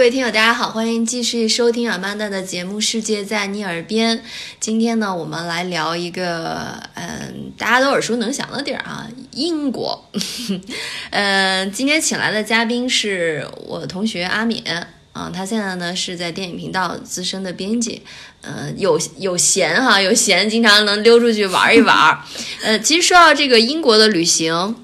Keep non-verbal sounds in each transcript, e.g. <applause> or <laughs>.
各位听友，大家好，欢迎继续收听阿曼达的节目《世界在你耳边》。今天呢，我们来聊一个，嗯，大家都耳熟能详的地儿啊，英国。嗯，<laughs> 今天请来的嘉宾是我同学阿敏啊，他现在呢是在电影频道资深的编辑，嗯，有有闲哈，有闲，经常能溜出去玩一玩。<laughs> 呃，其实说到这个英国的旅行，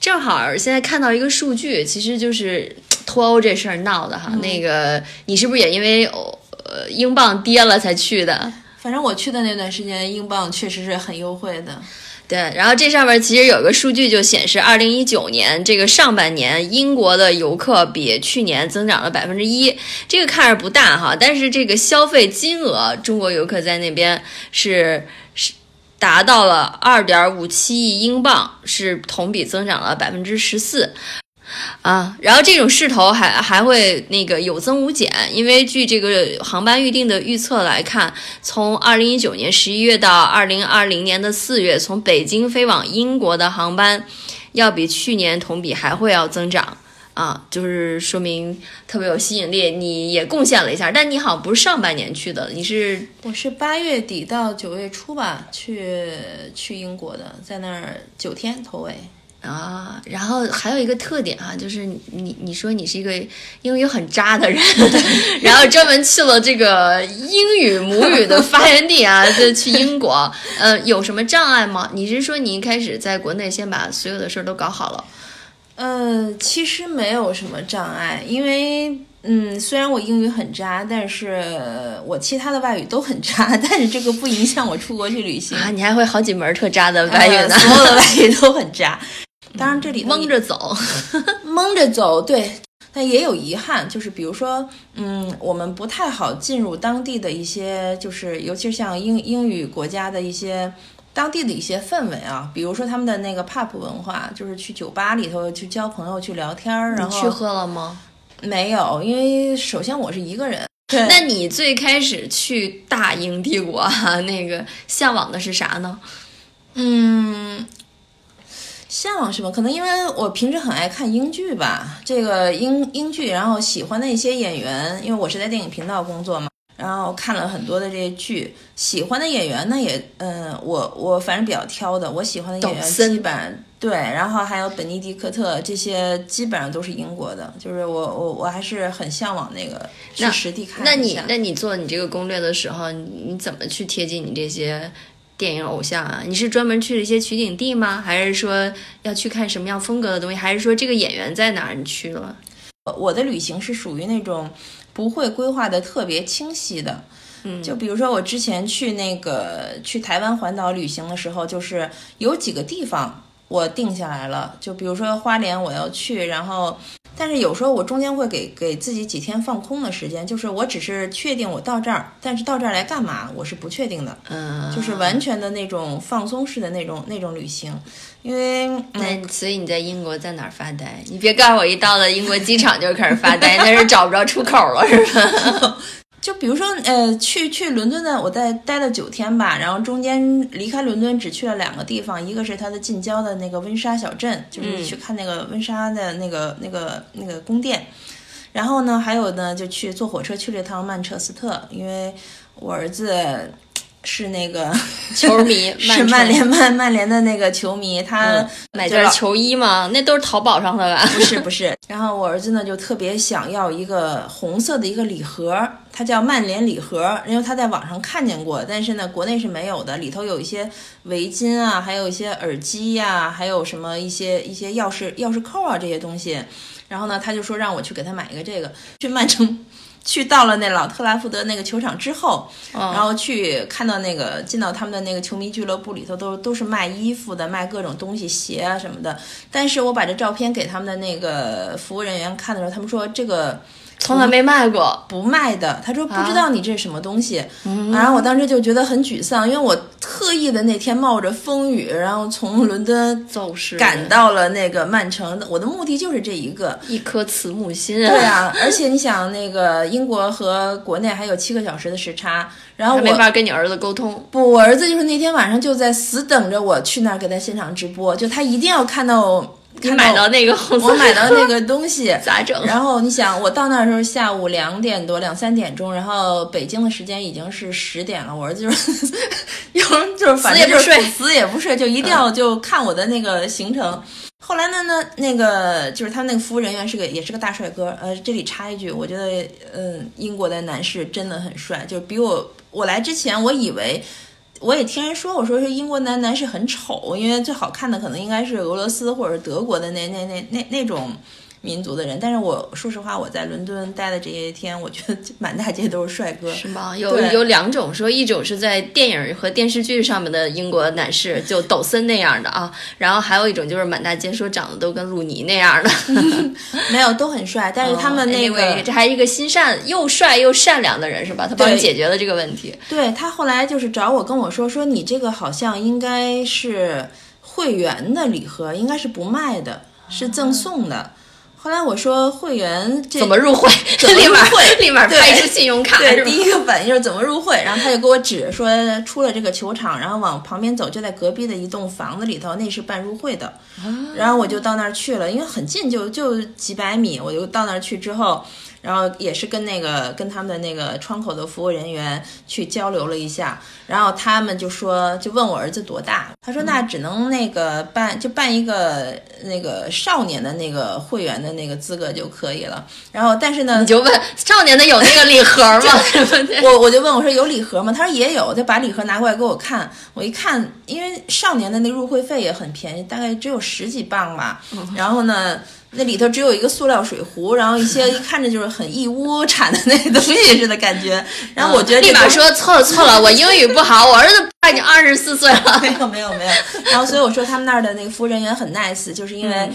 正好现在看到一个数据，其实就是。脱欧这事儿闹的哈，那个你是不是也因为呃英镑跌了才去的？反正我去的那段时间，英镑确实是很优惠的。对，然后这上面其实有个数据就显示，二零一九年这个上半年，英国的游客比去年增长了百分之一。这个看着不大哈，但是这个消费金额，中国游客在那边是是达到了二点五七亿英镑，是同比增长了百分之十四。啊，然后这种势头还还会那个有增无减，因为据这个航班预定的预测来看，从二零一九年十一月到二零二零年的四月，从北京飞往英国的航班，要比去年同比还会要增长啊，就是说明特别有吸引力。你也贡献了一下，但你好像不是上半年去的，你是我是八月底到九月初吧，去去英国的，在那儿九天头尾。啊，然后还有一个特点哈，就是你你说你是一个英语很渣的人，<laughs> 然后专门去了这个英语母语的发源地啊，就去英国，呃，有什么障碍吗？你是说你一开始在国内先把所有的事儿都搞好了？呃，其实没有什么障碍，因为嗯，虽然我英语很渣，但是我其他的外语都很渣，<laughs> 但是这个不影响我出国去旅行啊。你还会好几门特渣的外语呢，所有的外语都很渣。当然，这里蒙着走，<laughs> 蒙着走，对，但也有遗憾，就是比如说，嗯，我们不太好进入当地的一些，就是尤其是像英英语国家的一些当地的一些氛围啊，比如说他们的那个 pub 文化，就是去酒吧里头去交朋友、去聊天儿。然后去喝了吗？没有，因为首先我是一个人。<laughs> 对，那你最开始去大英帝国，那个向往的是啥呢？嗯。向往什么？可能因为我平时很爱看英剧吧，这个英英剧，然后喜欢的一些演员，因为我是在电影频道工作嘛，然后看了很多的这些剧，喜欢的演员呢也，嗯，我我反正比较挑的，我喜欢的演员基本对，然后还有本尼迪克特这些基本上都是英国的，就是我我我还是很向往那个去实地看那你那你做你这个攻略的时候，你怎么去贴近你这些？电影偶像啊，你是专门去了一些取景地吗？还是说要去看什么样风格的东西？还是说这个演员在哪儿你去了？我的旅行是属于那种不会规划的特别清晰的，嗯，就比如说我之前去那个去台湾环岛旅行的时候，就是有几个地方我定下来了，就比如说花莲我要去，然后。但是有时候我中间会给给自己几天放空的时间，就是我只是确定我到这儿，但是到这儿来干嘛，我是不确定的。嗯，就是完全的那种放松式的那种那种旅行，因为那所以你在英国在哪儿发呆？你别告诉我一到了英国机场就开始发呆，那是找不着出口了是吧？<laughs> 就比如说，呃，去去伦敦的，我在待了九天吧，然后中间离开伦敦只去了两个地方，一个是它的近郊的那个温莎小镇，就是去看那个温莎的那个那个那个宫殿，然后呢，还有呢，就去坐火车去了一趟曼彻斯特，因为我儿子。是那个 <laughs> 球迷，<laughs> 是曼联曼曼联的那个球迷，他买件球衣吗？那都是淘宝上的吧？不是不是。然后我儿子呢就特别想要一个红色的一个礼盒，它叫曼联礼盒，因为他在网上看见过，但是呢国内是没有的，里头有一些围巾啊，还有一些耳机呀，还有什么一些一些钥匙钥匙扣啊这些东西。然后呢他就说让我去给他买一个这个，去曼城。去到了那老特拉福德那个球场之后，然后去看到那个进到他们的那个球迷俱乐部里头，都都是卖衣服的，卖各种东西，鞋啊什么的。但是我把这照片给他们的那个服务人员看的时候，他们说这个。从来没卖过，不卖的。他说不知道你这是什么东西，然后我当时就觉得很沮丧，因为我特意的那天冒着风雨，然后从伦敦走失赶到了那个曼城，我的目的就是这一个，一颗慈母心。对啊，而且你想，那个英国和国内还有七个小时的时差，然后我没法跟你儿子沟通。不，我儿子就是那天晚上就在死等着我去那儿给他现场直播，就他一定要看到。你买到那个红色，我买到那个东西 <laughs> 咋整？然后你想，我到那时候下午两点多两三点钟，然后北京的时间已经是十点了，我儿子就是 <laughs> 有人就是反正就是死也不睡死也不睡，就一定要就看我的那个行程。后来呢，呢那个就是他那个服务人员是个也是个大帅哥，呃，这里插一句，我觉得嗯，英国的男士真的很帅，就比我我来之前我以为。我也听人说，我说是英国男男士很丑，因为最好看的可能应该是俄罗斯或者德国的那那那那那种民族的人。但是我说实话，我在伦敦待的这些天，我觉得满大街都是帅哥。是吗？有有两种，说一种是在电影和电视剧上面的英国男士，就抖森那样的啊，然后还有一种就是满大街说长得都跟鲁尼那样的。<laughs> 没有，都很帅，但是他们那个、Anyway，这还是一个心善又帅又善良的人是吧？他帮你解决了这个问题。对他后来就是找我跟我说说你这个好像应该是会员的礼盒，应该是不卖的，是赠送的。后来我说会员这怎么入会？<laughs> 怎么入立马会 <laughs> 立马对拍出信用卡对，第？一个反应就是怎么入会，然后他就给我指说，出了这个球场，然后往旁边走，就在隔壁的一栋房子里头，那是办入会的。然后我就到那儿去了，因为很近，就就几百米，我就到那儿去之后。然后也是跟那个跟他们的那个窗口的服务人员去交流了一下，然后他们就说就问我儿子多大，他说那只能那个办就办一个那个少年的那个会员的那个资格就可以了。然后但是呢你，就问少年的有那个礼盒吗？<laughs> 我我就问我说有礼盒吗？他说也有，就把礼盒拿过来给我看。我一看，因为少年的那入会费也很便宜，大概只有十几磅吧。然后呢，那里头只有一个塑料水壶，然后一些一 <laughs> 看着就是很义乌产的那个东西 <laughs> 似的感觉。然后我觉得立马说错了错了，我英语不好，我儿子已经 <laughs> 二十四岁了。没有没有没有。然后所以我说他们那儿的那个服务人员很 nice，就是因为。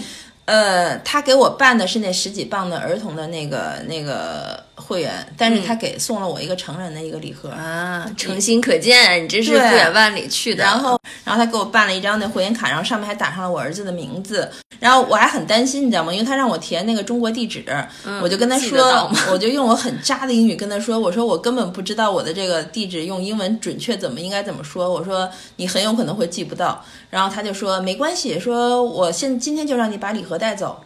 呃，他给我办的是那十几磅的儿童的那个那个会员，但是他给送了我一个成人的一个礼盒。啊，诚心可见，你这是不远万里去的。然后，然后他给我办了一张那会员卡，然后上面还打上了我儿子的名字。然后我还很担心，你知道吗？因为他让我填那个中国地址，我就跟他说，我就用我很渣的英语跟他说，我说我根本不知道我的这个地址用英文准确怎么应该怎么说，我说你很有可能会记不到。然后他就说没关系，说我现今天就让你把礼盒带走。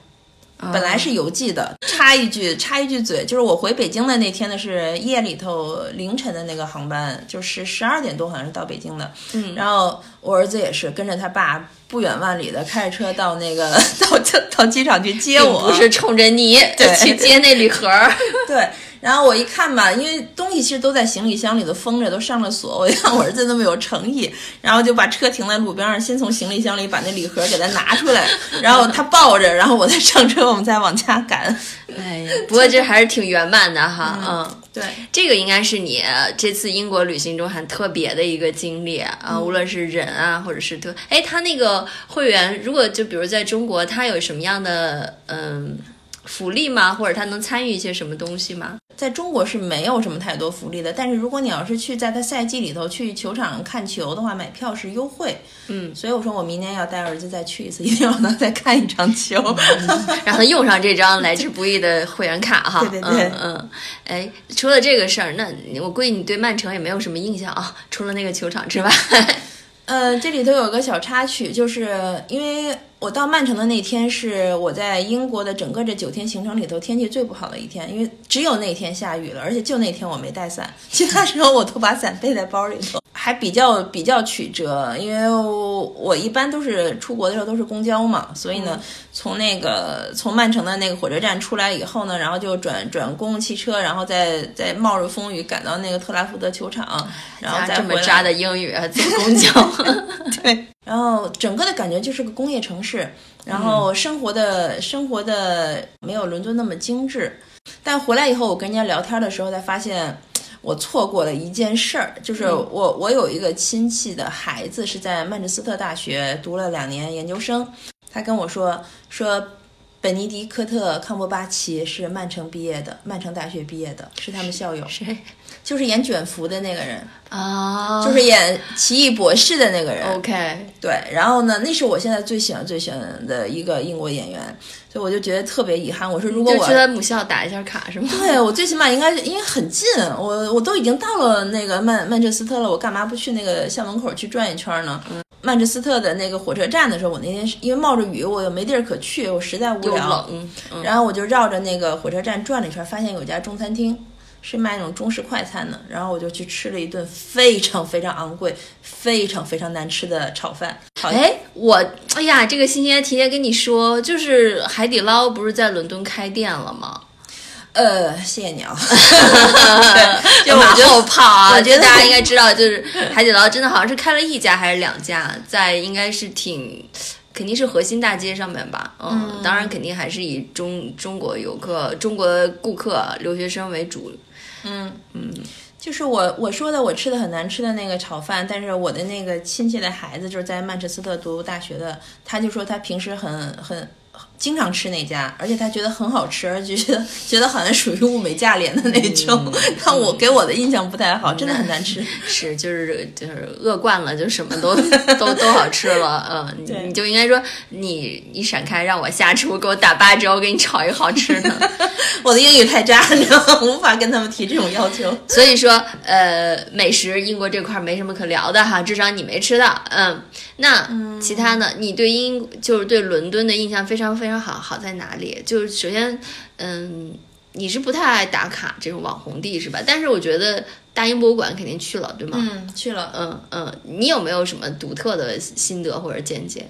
本来是邮寄的，插一句插一句嘴，就是我回北京的那天呢是夜里头凌晨的那个航班，就是十二点多好像是到北京的。嗯，然后我儿子也是跟着他爸不远万里的开着车到那个到到机场去接我，不是冲着你对去接那礼盒儿。<laughs> 对。然后我一看吧，因为东西其实都在行李箱里头封着，都上了锁。我 <laughs> 一看我儿子那么有诚意，然后就把车停在路边上，先从行李箱里把那礼盒给他拿出来，然后他抱着，然后我再上车，我们再往家赶。哎呀，不过这还是挺圆满的哈，嗯。对，这个应该是你这次英国旅行中很特别的一个经历啊，无论是人啊，或者是特，哎，他那个会员，如果就比如在中国，他有什么样的嗯福利吗？或者他能参与一些什么东西吗？在中国是没有什么太多福利的，但是如果你要是去在他赛季里头去球场看球的话，买票是优惠。嗯，所以我说我明年要带儿子再去一次，一定要让他再看一场球。<laughs> 让他用上这张来之不易的会员卡哈。<laughs> 对对对嗯嗯。哎，除了这个事儿，那我估计你对曼城也没有什么印象啊，除了那个球场之外。呃，这里头有个小插曲，就是因为我到曼城的那天是我在英国的整个这九天行程里头天气最不好的一天，因为只有那天下雨了，而且就那天我没带伞，其他时候我都把伞背在包里头，还比较比较曲折，因为我我一般都是出国的时候都是公交嘛，所以呢，从那个从曼城的那个火车站出来以后呢，然后就转转公共汽车，然后再再冒着风雨赶到那个特拉福德球场，然后再这么渣的英语，坐公交。<laughs> 对，然后整个的感觉就是个工业城市，然后生活的、生活的没有伦敦那么精致。但回来以后，我跟人家聊天的时候才发现，我错过了一件事儿，就是我、我有一个亲戚的孩子是在曼彻斯特大学读了两年研究生，他跟我说说。本尼迪克特·康伯巴奇是曼城毕业的，曼城大学毕业的，是他们校友。谁？就是演卷福的那个人，啊，就是演奇异博士的那个人。OK，对，然后呢，那是我现在最喜欢最喜欢的一个英国演员，所以我就觉得特别遗憾。我说如果我去他母校打一下卡是吗？<laughs> 对我最起码应该是因为很近，我我都已经到了那个曼曼彻斯特了，我干嘛不去那个校门口去转一圈呢？曼彻斯特的那个火车站的时候，我那天是因为冒着雨，我又没地儿可去，我实在无聊，然后我就绕着那个火车站转了一圈，发现有家中餐厅是卖那种中式快餐的，然后我就去吃了一顿非常非常昂贵、非常非常难吃的炒饭。好，哎，我哎呀，这个欣欣还提前跟你说，就是海底捞不是在伦敦开店了吗？呃，谢谢你啊。<laughs> 对，<laughs> 就我马觉得后炮啊，我觉得大家应该知道，就是海底捞真的好像是开了一家还是两家，在应该是挺。肯定是核心大街上面吧，嗯，当然肯定还是以中中国游客、中国顾客、留学生为主。就是我我说的我吃的很难吃的那个炒饭，但是我的那个亲戚的孩子就是在曼彻斯特读大学的，他就说他平时很很经常吃那家，而且他觉得很好吃，而且觉得 <laughs> 觉得好像属于物美价廉的那种，<laughs> 但我给我的印象不太好，真的很难吃。<laughs> 是，就是就是饿惯了，就什么都都都好吃了。嗯，你你就应该说你你闪开，让我下厨，给我打八折，我给你炒一个好吃的。我的英语太渣，你知道吗？无法跟他们提这种要求。所以说，呃，美食英国这块儿没什么可聊的哈，至少你没吃到。嗯，那其他呢？你对英就是对伦敦的印象非常非常好，好在哪里？就是首先，嗯，你是不太爱打卡这种网红地是吧？但是我觉得大英博物馆肯定去了，对吗？嗯，去了。嗯嗯，你有没有什么独特的心得或者见解？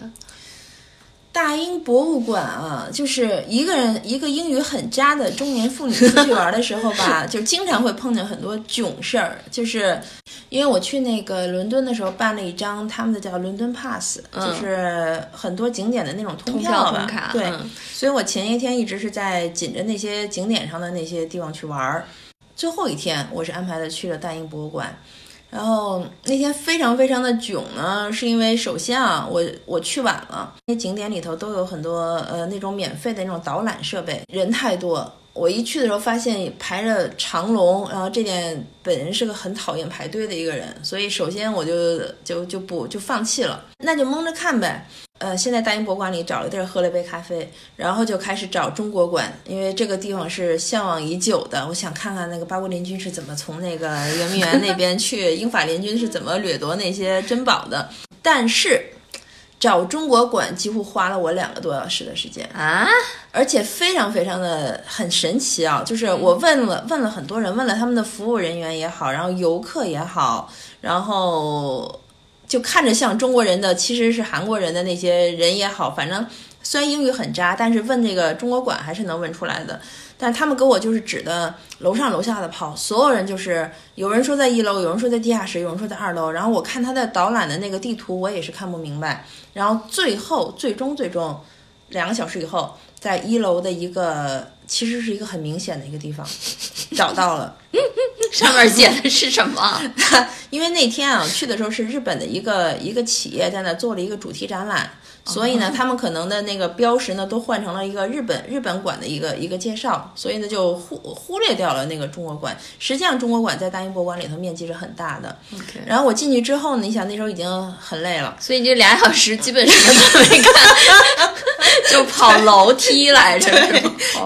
大英博物馆啊，就是一个人一个英语很渣的中年妇女出去玩的时候吧，<laughs> 就经常会碰见很多囧事儿。就是因为我去那个伦敦的时候办了一张他们的叫伦敦 Pass，、就是很多景点的那种通票票吧。对，嗯所以我前一天一直是在紧着那些景点上的那些地方去玩儿。最后一天，我是安排的去了大英博物馆。然后那天非常非常的囧呢，是因为首先啊，我我去晚了，那景点里头都有很多呃那种免费的那种导览设备，人太多。我一去的时候发现排着长龙，然后这点本人是个很讨厌排队的一个人，所以首先我就就就不就放弃了，那就蒙着看呗。呃，先在大英博物馆里找了地儿喝了杯咖啡，然后就开始找中国馆，因为这个地方是向往已久的。我想看看那个八国联军是怎么从那个圆明园那边去，英法联军是怎么掠夺那些珍宝的。但是找中国馆几乎花了我两个多小时的时间，啊，而且非常非常的很神奇啊！就是我问了问了很多人，问了他们的服务人员也好，然后游客也好，然后就看着像中国人的，其实是韩国人的那些人也好，反正虽然英语很渣，但是问这个中国馆还是能问出来的。但他们给我就是指的楼上楼下的跑，所有人就是有人说在一楼，有人说在地下室，有人说在二楼。然后我看他的导览的那个地图，我也是看不明白。然后最后最终最终两个小时以后，在一楼的一个其实是一个很明显的一个地方找到了。上面写的是什么？<laughs> 因为那天啊去的时候是日本的一个一个企业在那做了一个主题展览，所以呢，他们可能的那个标识呢都换成了一个日本日本馆的一个一个介绍，所以呢就忽忽略掉了那个中国馆。实际上，中国馆在大英博物馆里头面积是很大的。然后我进去之后呢，你想那时候已经很累了，所以这俩小时基本什么都没干，<laughs> 就跑楼梯来着，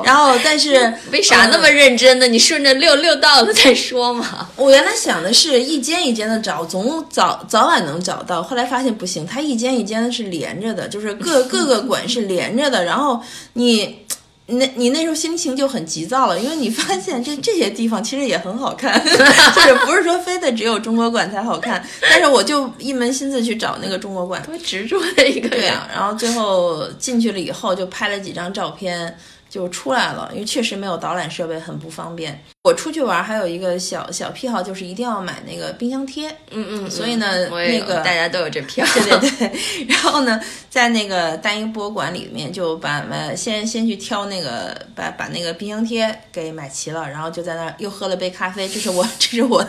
然后但是为啥那么认真呢？你顺着溜溜到了再说嘛。我原来想的是一间一间的找，总早早晚能找到。后来发现不行，它一间一间的是连着的，就是各 <laughs> 各个馆是连着的。然后你。那你那时候心情就很急躁了，因为你发现这 <laughs> 这些地方其实也很好看，<laughs> 就是不是说非得只有中国馆才好看。但是我就一门心思去找那个中国馆，多执着的一个人。对啊，然后最后进去了以后就拍了几张照片，就出来了，因为确实没有导览设备，很不方便。我出去玩还有一个小小癖好，就是一定要买那个冰箱贴。嗯嗯，所以呢那个大家都有这癖好。<laughs> 对对对，然后呢，在那个大英博物馆里面就把呃先先去挑那个把把那个冰箱贴给买齐了，然后就在那儿又喝了杯咖啡，这是我这是我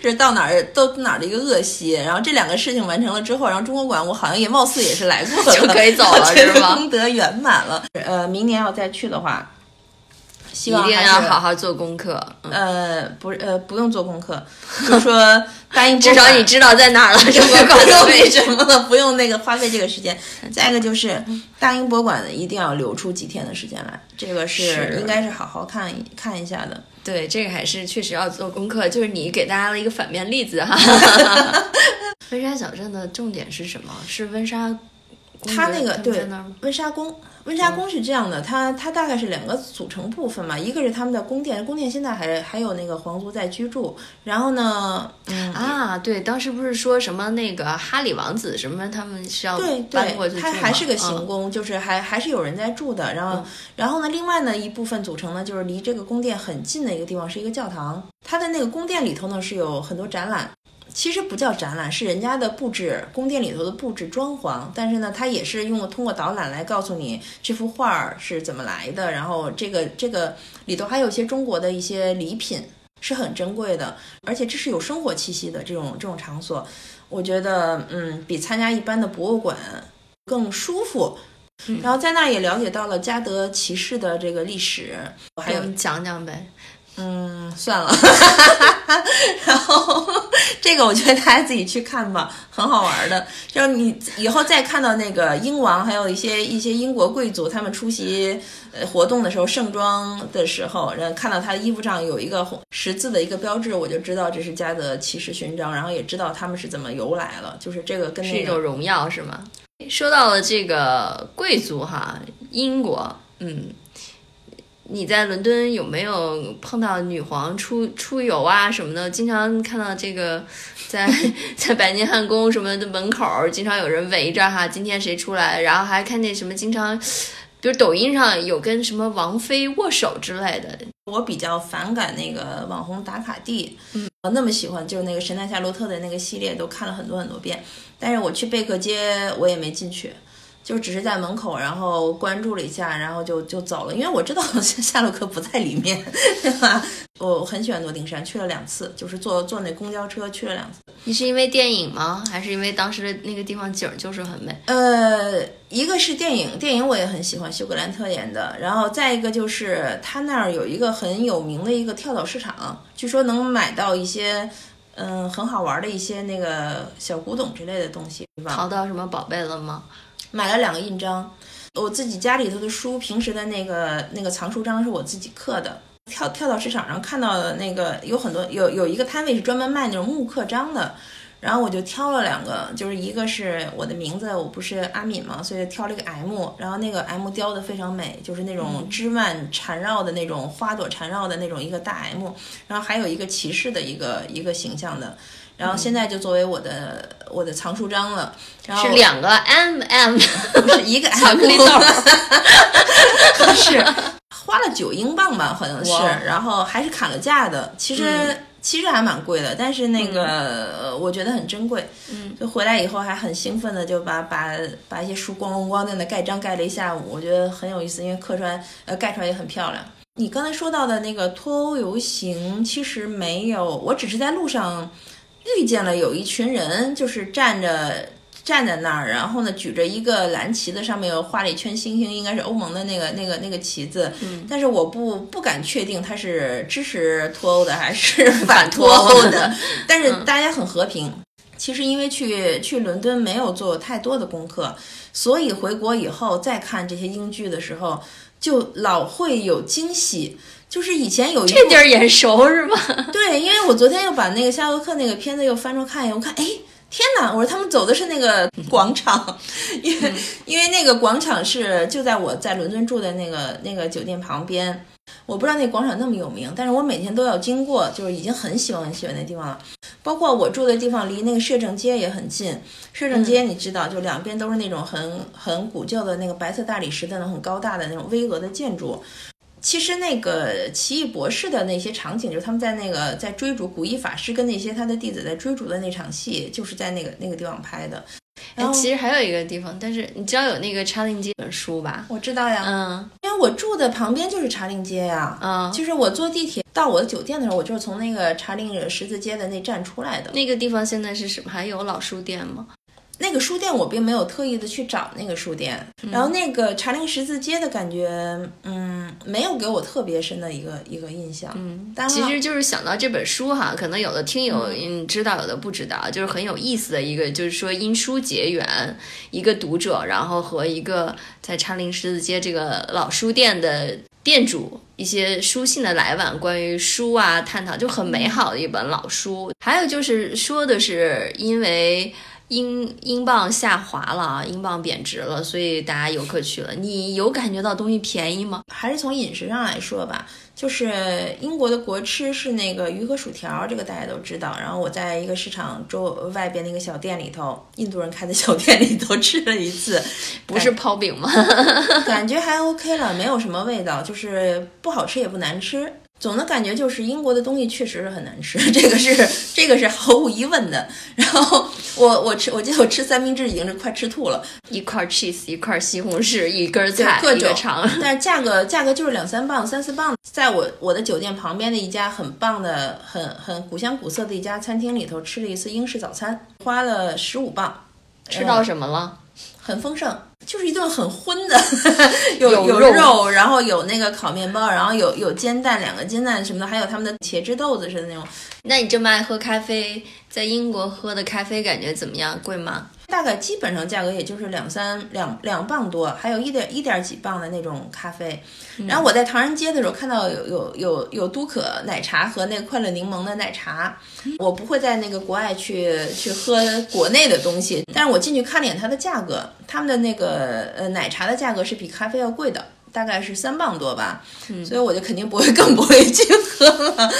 这是到哪儿都哪儿的一个恶习。然后这两个事情完成了之后，然后中国馆我好像也貌似也是来过了，就可以走了 <laughs> 是吗功德圆满了。呃，明年要再去的话。希望一定要好好做功课。嗯呃，不是，呃，不用做功课，<laughs> 就说大英至少你知道在哪儿了，<laughs> 中国不馆用的位置。那什么了，不用那个花费这个时间。再一个就是大英博物馆一定要留出几天的时间来，这个是是应该是好好看一看一下的。对，这个还是确实要做功课。就是你给大家了一个反面例子哈。<laughs> 温莎小镇的重点是什么？是温莎他那个对？温莎宫，温莎宫是这样的，它它大概是两个组成部分嘛，一个是他们的宫殿，宫殿现在还还有那个皇族在居住，然后呢，嗯。啊，对，当时不是说什么那个哈里王子什么，他们是要对搬过去对，它还是个嗯行宫，就是还还是有人在住的。然后，然后呢，另外呢一部分组成呢，就是离这个宫殿很近的一个地方是一个教堂。它的那个宫殿里头呢是有很多展览，其实不叫展览，是人家的布置，宫殿里头的布置装潢。但是呢，它也是用通过导览来告诉你这幅画儿是怎么来的，然后这个这个里头还有一些中国的一些礼品。是很珍贵的，而且这是有生活气息的这种这种场所，我觉得嗯，比参加一般的博物馆更舒服。然后在那也了解到了嘉德骑士的这个历史，我还有你讲讲呗。嗯，算了，<laughs> 然后这个我觉得大家自己去看吧，很好玩的。就是你以后再看到那个英王，还有一些一些英国贵族，他们出席呃活动的时候盛装的时候，然后看到他的衣服上有一个红十字的一个标志，我就知道这是加德骑士勋章，然后也知道他们是怎么由来了。就是这个跟是那个一种荣耀是吗？说到了这个贵族哈，英国，嗯，你在伦敦有没有碰到女皇出出游啊什么的？经常看到这个在 <laughs> 在白金汉宫什么的门口，经常有人围着哈，今天谁出来？然后还看见什么经常，比如抖音上有跟什么王妃握手之类的，我比较反感那个网红打卡地，嗯，我那么喜欢就是那个神探夏洛特的那个系列，都看了很多很多遍。但是我去贝克街，我也没进去，就只是在门口，然后关注了一下，然后就就走了，因为我知道 <laughs> 夏洛克不在里面，<laughs> 对吧？我很喜欢诺丁山，去了两次，就是坐坐那公交车去了两次。你是因为电影吗？还是因为当时的那个地方景儿就是很美？呃，一个是电影，电影我也很喜欢，休格兰特演的。然后再一个就是他那儿有一个很有名的一个跳蚤市场，据说能买到一些嗯很好玩的一些那个小古董之类的东西？淘到什么宝贝了吗？买了两个印章，我自己家里头的书，平时的那个那个藏书章是我自己刻的。跳跳到市场上看到的那个有很多有有一个摊位是专门卖那种木刻章的，然后我就挑了两个，就是一个是我的名字，我不是阿敏嘛，所以挑了一个 M，然后那个 M 雕的非常美，就是那种枝蔓缠绕的那种花朵缠绕的那种一个大 M，然后还有一个骑士的一个一个形象的，然后现在就作为我的我的藏书章了，然后是两个 M M，不 <laughs> 是一个巧克力豆儿。<laughs> 是花了九英镑吧，好像是，然后还是砍了价的。其实、其实还蛮贵的，但是那个、呃我觉得很珍贵。嗯，就回来以后还很兴奋的就把把把一些书咣咣咣在那盖章盖了一下午，我觉得很有意思，因为刻出来呃盖出来也很漂亮。你刚才说到的那个脱欧游行，其实没有，我只是在路上遇见了有一群人，就是站着站在那儿，然后呢举着一个蓝旗子，上面有画了一圈星星，应该是欧盟的那个那个那个旗子。嗯，但是我不不敢确定他是支持脱欧的还是 <laughs> 反脱欧的，但是大家很和平。其实因为去去伦敦没有做太多的功课，所以回国以后再看这些英剧的时候，就老会有惊喜。就是以前有一这地儿眼熟是吧？<laughs> 对，因为我昨天又把那个夏洛克那个片子又翻出看一眼，我看，哎，天哪！我说他们走的是那个 <laughs> 广场，因为、因为那个广场是就在我在伦敦住的那个那个酒店旁边。我不知道那广场那么有名，但是我每天都要经过，就是已经很喜欢很喜欢那地方了。包括我住的地方离那个摄政街也很近，摄政街你知道，就两边都是那种很很古旧的那个白色大理石的那种很高大的那种巍峨的建筑。其实那个奇异博士的那些场景，就是他们在那个在追逐古一法师跟那些他的弟子在追逐的那场戏，就是在那个那个地方拍的。然哎，后其实还有一个地方，但是你知道有那个茶令街本书吧？我知道呀，嗯因为我住的旁边就是茶陵街呀。嗯，就是我坐地铁到我的酒店的时候，我就是从那个茶陵十字街的那站出来的。那个地方现在是什么？还有老书店吗？那个书店我并没有特意的去找那个书店，然后那个茶陵十字街的感觉，嗯，没有给我特别深的一个一个印象。嗯，但其实就是想到这本书哈，可能有的听友嗯知道，有的不知道，就是很有意思的一个，就是说因书结缘，一个读者，然后和一个在茶陵十字街这个老书店的店主一些书信的来往，关于书啊探讨，就很美好的一本老书。还有就是说的是因为。英英镑下滑了啊，英镑贬值了，所以大家游客去了。你有感觉到东西便宜吗？还是从饮食上来说吧，就是英国的国吃是那个鱼和薯条，这个大家都知道。然后我在一个市场周外边那个小店里头，印度人开的小店里头吃了一次，<laughs> 不是泡饼吗？<laughs> 感觉还 OK 了，没有什么味道，就是不好吃也不难吃。总的感觉就是英国的东西确实是很难吃，这个是这个是毫无疑问的。然后我我吃，我记得我吃三明治已经是快吃吐了，一块 cheese，一块西红柿，一根菜，各种肠。但是价格价格就是两三磅、三四磅。在我我的酒店旁边的一家很棒的、很很古香古色的一家餐厅里头吃了一次英式早餐，花了十五磅。吃到什么了？很丰盛。就是一顿很荤的，<laughs> 有有肉，然后有那个烤面包，然后有有煎蛋，两个煎蛋什么的，还有他们的茄汁豆子似的那种。那你这么爱喝咖啡，在英国喝的咖啡感觉怎么样？贵吗？大概基本上价格也就是两三两两磅多，还有一点一点几磅的那种咖啡。然后我在唐人街的时候看到有有有有都可奶茶和那个快乐柠檬的奶茶。我不会在那个国外去去喝国内的东西，但是我进去看了眼它的价格，他们的那个呃奶茶的价格是比咖啡要贵的。大概是三磅多吧，所以我就肯定不会 <laughs> 更不会去喝了。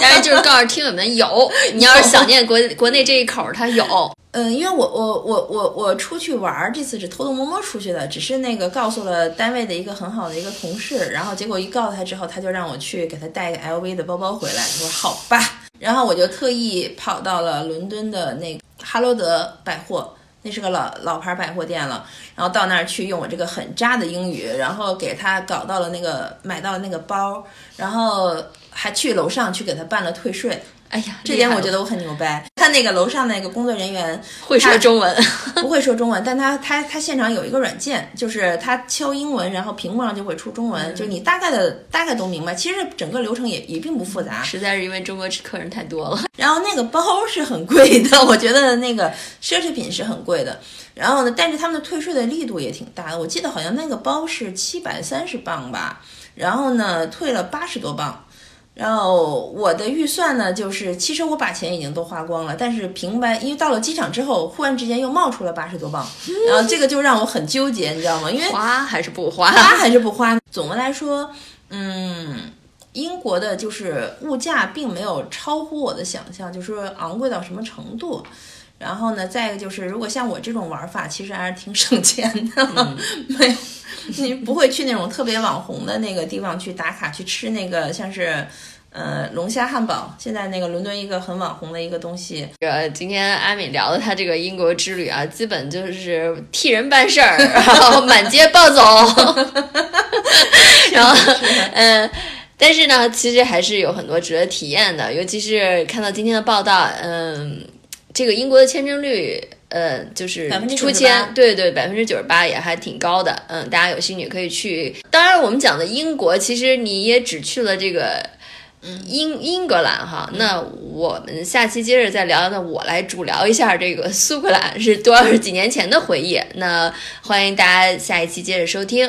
但是就是告诉听友们有，<laughs> 你要是想念国国内这一口，它有。嗯，因为我我我我我出去玩儿，这次是偷偷摸摸出去的，只是那个告诉了单位的一个很好的一个同事，然后结果一告诉他之后，他就让我去给他带一个 LV 的包包回来。我说好吧，然后我就特意跑到了伦敦的那个哈罗德百货。那是个老老牌百货店了，然后到那儿去用我这个很渣的英语，然后给他搞到了那个买到了那个包，然后还去楼上去给他办了退税。哎呀，这点我觉得我很牛掰。他那个楼上那个工作人员会说中文，<laughs> 不会说中文，但他他他现场有一个软件，就是他敲英文，然后屏幕上就会出中文，就你大概的大概都明白。其实整个流程也也并不复杂，实在是因为中国客人太多了。<laughs> 然后那个包是很贵的，<laughs> 我觉得那个奢侈品是很贵的。然后呢，但是他们的退税的力度也挺大的，我记得好像那个包是七百三十磅吧，然后呢退了八十多磅。然后我的预算呢，就是其实我把钱已经都花光了，但是平白，因为到了机场之后，忽然之间又冒出了八十多镑，然后这个就让我很纠结，你知道吗？因为花还是不花？花还是不花？总的来说，嗯，英国的就是物价并没有超乎我的想象，就是昂贵到什么程度。然后呢，再一个就是，如果像我这种玩法，其实还是挺省钱的，<laughs> 没有，你不会去那种特别网红的那个地方去打卡去吃那个像是，呃，龙虾汉堡。现在那个伦敦一个很网红的一个东西。呃，今天阿敏聊的他这个英国之旅啊，基本就是替人办事儿，<laughs> 然后满街暴走，<laughs> 然后嗯，但是呢，其实还是有很多值得体验的，尤其是看到今天的报道，嗯。这个英国的签证率，呃，就是出签，对对，百分之九十八也还挺高的。嗯，大家有兴趣可以去。当然，我们讲的英国，其实你也只去了这个英英格兰哈。那我们下期接着再聊。那我来主聊一下这个苏格兰是多少几年前的回忆。那欢迎大家下一期接着收听。